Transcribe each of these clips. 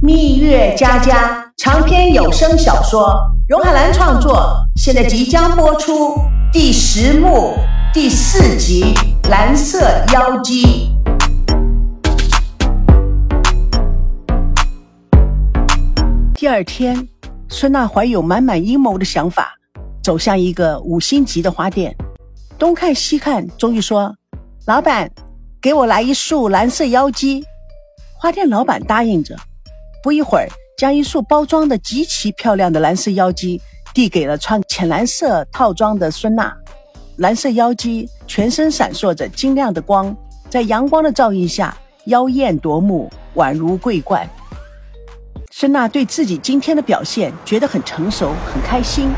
蜜月佳佳长篇有声小说，荣海兰创作，现在即将播出第十幕第四集《蓝色妖姬》。第二天，孙娜怀有满满阴谋的想法，走向一个五星级的花店，东看西看，终于说：“老板，给我来一束蓝色妖姬。”花店老板答应着。不一会儿，将一束包装的极其漂亮的蓝色妖姬递给了穿浅蓝色套装的孙娜。蓝色妖姬全身闪烁着晶亮的光，在阳光的照映下，妖艳夺目，宛如桂冠。孙娜对自己今天的表现觉得很成熟，很开心。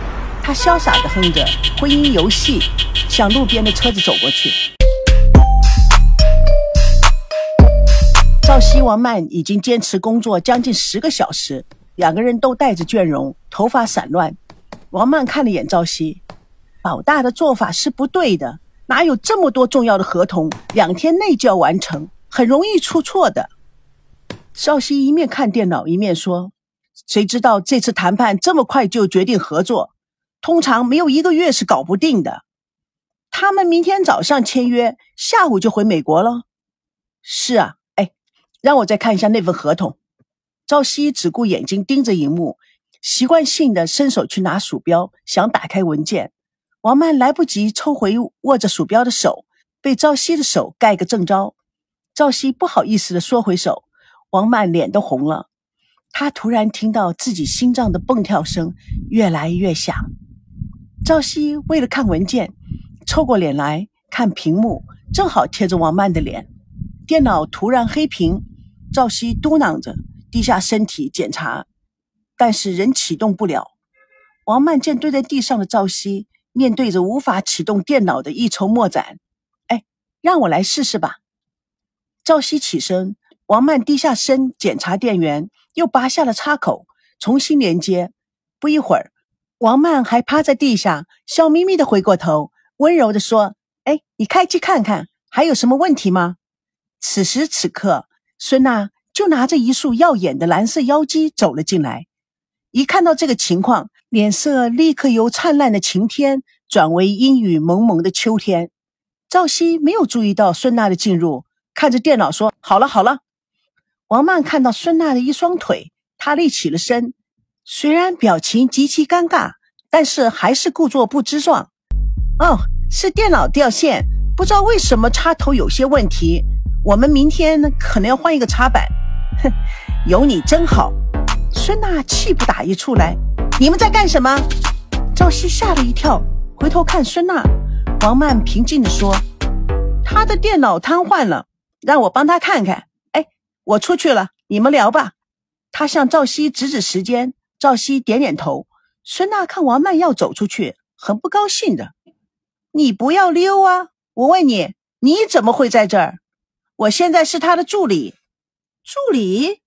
她潇洒地哼着《婚姻游戏》，向路边的车子走过去。赵熙、王曼已经坚持工作将近十个小时，两个人都带着倦容，头发散乱。王曼看了眼赵熙，老大的做法是不对的，哪有这么多重要的合同，两天内就要完成，很容易出错的。赵熙一面看电脑，一面说：“谁知道这次谈判这么快就决定合作？通常没有一个月是搞不定的。他们明天早上签约，下午就回美国了。”是啊。让我再看一下那份合同。赵熙只顾眼睛盯着荧幕，习惯性的伸手去拿鼠标，想打开文件。王曼来不及抽回握着鼠标的手，被赵熙的手盖个正着。赵熙不好意思的缩回手，王曼脸都红了。他突然听到自己心脏的蹦跳声越来越响。赵熙为了看文件，凑过脸来看屏幕，正好贴着王曼的脸。电脑突然黑屏。赵熙嘟囔着，低下身体检查，但是仍启动不了。王曼见蹲在地上的赵熙，面对着无法启动电脑的一筹莫展。哎，让我来试试吧。赵熙起身，王曼低下身检查电源，又拔下了插口，重新连接。不一会儿，王曼还趴在地下，笑眯眯的回过头，温柔的说：“哎，你开机看看，还有什么问题吗？”此时此刻。孙娜就拿着一束耀眼的蓝色妖姬走了进来，一看到这个情况，脸色立刻由灿烂的晴天转为阴雨蒙蒙的秋天。赵熙没有注意到孙娜的进入，看着电脑说：“好了好了。”王曼看到孙娜的一双腿，她立起了身，虽然表情极其尴尬，但是还是故作不知状。“哦，是电脑掉线，不知道为什么插头有些问题。”我们明天呢可能要换一个插板，哼，有你真好。孙娜气不打一处来，你们在干什么？赵熙吓了一跳，回头看孙娜。王曼平静地说：“他的电脑瘫痪了，让我帮他看看。”哎，我出去了，你们聊吧。他向赵熙指指时间，赵熙点点头。孙娜看王曼要走出去，很不高兴的：“你不要溜啊！我问你，你怎么会在这儿？”我现在是他的助理，助理？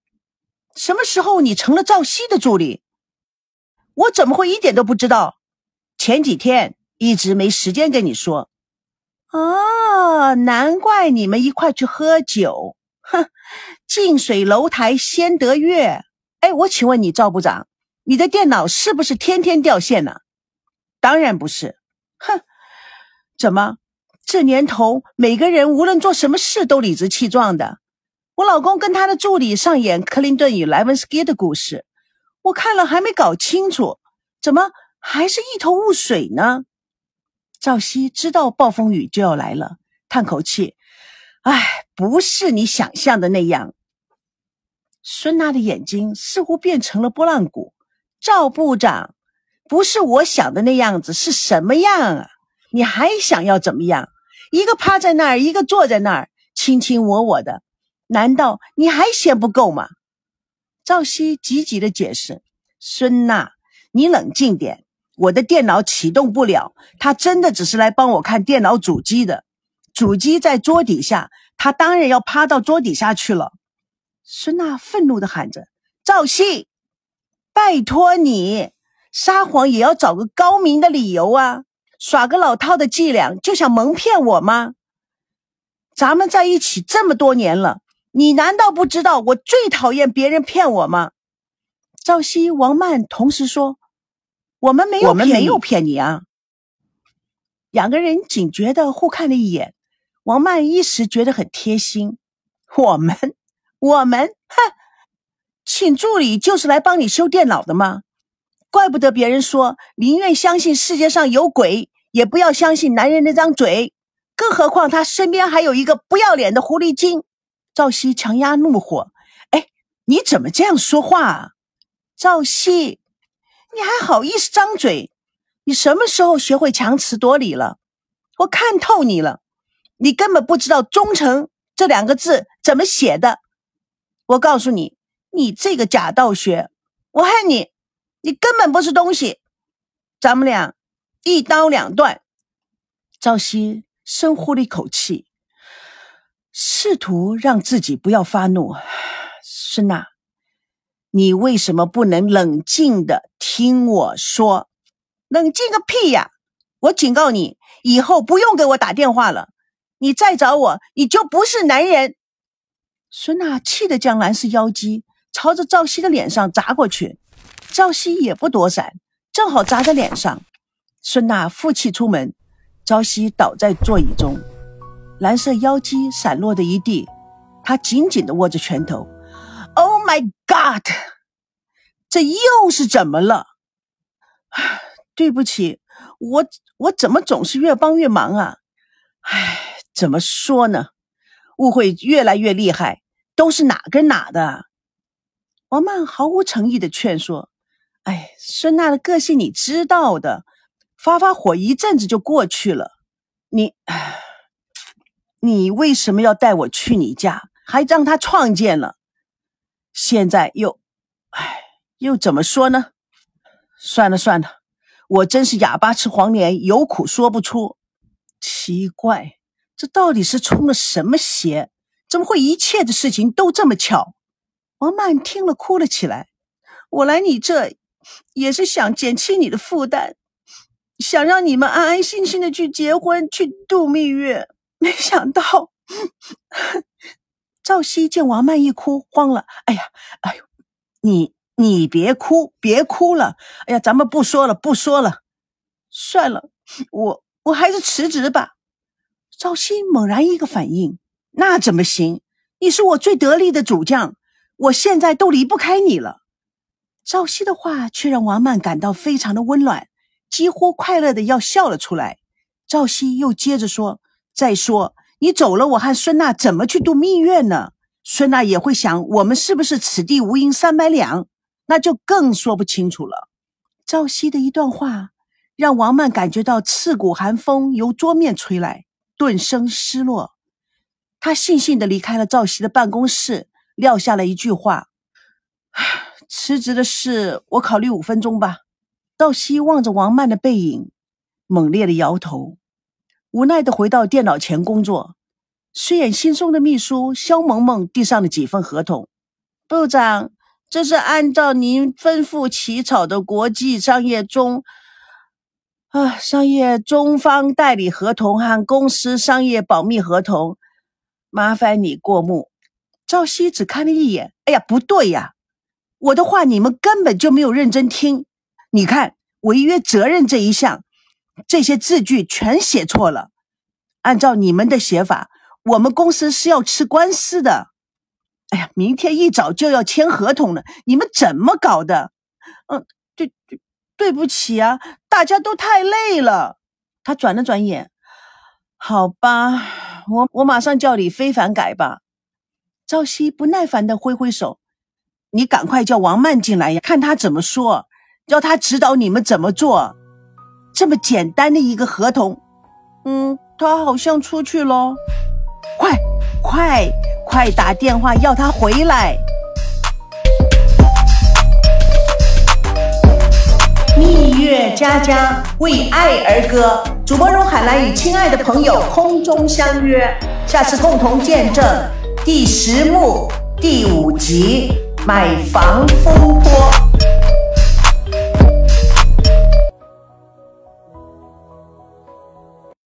什么时候你成了赵熙的助理？我怎么会一点都不知道？前几天一直没时间跟你说。哦，难怪你们一块去喝酒。哼，近水楼台先得月。哎，我请问你赵部长，你的电脑是不是天天掉线呢？当然不是。哼，怎么？这年头，每个人无论做什么事都理直气壮的。我老公跟他的助理上演克林顿与莱文斯基的故事，我看了还没搞清楚，怎么还是一头雾水呢？赵熙知道暴风雨就要来了，叹口气：“唉，不是你想象的那样。”孙娜的眼睛似乎变成了拨浪鼓。赵部长，不是我想的那样子，是什么样啊？你还想要怎么样？一个趴在那儿，一个坐在那儿，卿卿我我的，难道你还嫌不够吗？赵熙急急的解释：“孙娜，你冷静点，我的电脑启动不了，他真的只是来帮我看电脑主机的，主机在桌底下，他当然要趴到桌底下去了。”孙娜愤怒的喊着：“赵熙，拜托你，撒谎也要找个高明的理由啊！”耍个老套的伎俩就想蒙骗我吗？咱们在一起这么多年了，你难道不知道我最讨厌别人骗我吗？赵熙、王曼同时说：“我们没有，我们没有骗你啊。”两个人警觉的互看了一眼，王曼一时觉得很贴心。我们，我们，哼，请助理就是来帮你修电脑的吗？怪不得别人说宁愿相信世界上有鬼，也不要相信男人那张嘴。更何况他身边还有一个不要脸的狐狸精。赵熙强压怒火：“哎，你怎么这样说话啊？”赵熙，你还好意思张嘴？你什么时候学会强词夺理了？我看透你了，你根本不知道“忠诚”这两个字怎么写的。我告诉你，你这个假道学，我恨你！你根本不是东西，咱们俩一刀两断。赵熙深呼了一口气，试图让自己不要发怒。孙娜，你为什么不能冷静的听我说？冷静个屁呀！我警告你，以后不用给我打电话了。你再找我，你就不是男人。孙娜气得将蓝氏妖姬朝着赵熙的脸上砸过去。赵熙也不躲闪，正好砸在脸上。孙娜负气出门，朝夕倒在座椅中，蓝色妖姬散落的一地。她紧紧地握着拳头。Oh my God！这又是怎么了？对不起，我我怎么总是越帮越忙啊？唉，怎么说呢？误会越来越厉害，都是哪跟哪的？王曼毫无诚意的劝说。哎，孙娜的个性你知道的，发发火一阵子就过去了。你，你为什么要带我去你家，还让他创建了？现在又，哎，又怎么说呢？算了算了，我真是哑巴吃黄连，有苦说不出。奇怪，这到底是冲了什么邪？怎么会一切的事情都这么巧？王曼听了哭了起来。我来你这。也是想减轻你的负担，想让你们安安心心的去结婚，去度蜜月。没想到，赵熙见王曼一哭，慌了。哎呀，哎呦，你你别哭，别哭了。哎呀，咱们不说了，不说了，算了，我我还是辞职吧。赵熙猛然一个反应，那怎么行？你是我最得力的主将，我现在都离不开你了。赵熙的话却让王曼感到非常的温暖，几乎快乐的要笑了出来。赵熙又接着说：“再说你走了，我和孙娜怎么去度蜜月呢？孙娜也会想，我们是不是此地无银三百两？那就更说不清楚了。”赵熙的一段话让王曼感觉到刺骨寒风由桌面吹来，顿生失落。他悻悻的离开了赵熙的办公室，撂下了一句话：“。”辞职的事，我考虑五分钟吧。赵熙望着王曼的背影，猛烈的摇头，无奈的回到电脑前工作。睡眼惺忪的秘书肖萌萌递上了几份合同。部长，这是按照您吩咐起草的国际商业中啊商业中方代理合同和公司商业保密合同，麻烦你过目。赵熙只看了一眼，哎呀，不对呀！我的话你们根本就没有认真听，你看违约责任这一项，这些字句全写错了。按照你们的写法，我们公司是要吃官司的。哎呀，明天一早就要签合同了，你们怎么搞的？嗯，对对，对不起啊，大家都太累了。他转了转眼，好吧，我我马上叫李非凡改吧。赵熙不耐烦的挥挥手。你赶快叫王曼进来呀，看他怎么说，叫他指导你们怎么做。这么简单的一个合同，嗯，他好像出去了。快快快打电话要他回来！蜜月佳佳为爱而歌，主播荣海兰与亲爱的朋友空中相约，下次共同见证第十幕第五集。买房风波。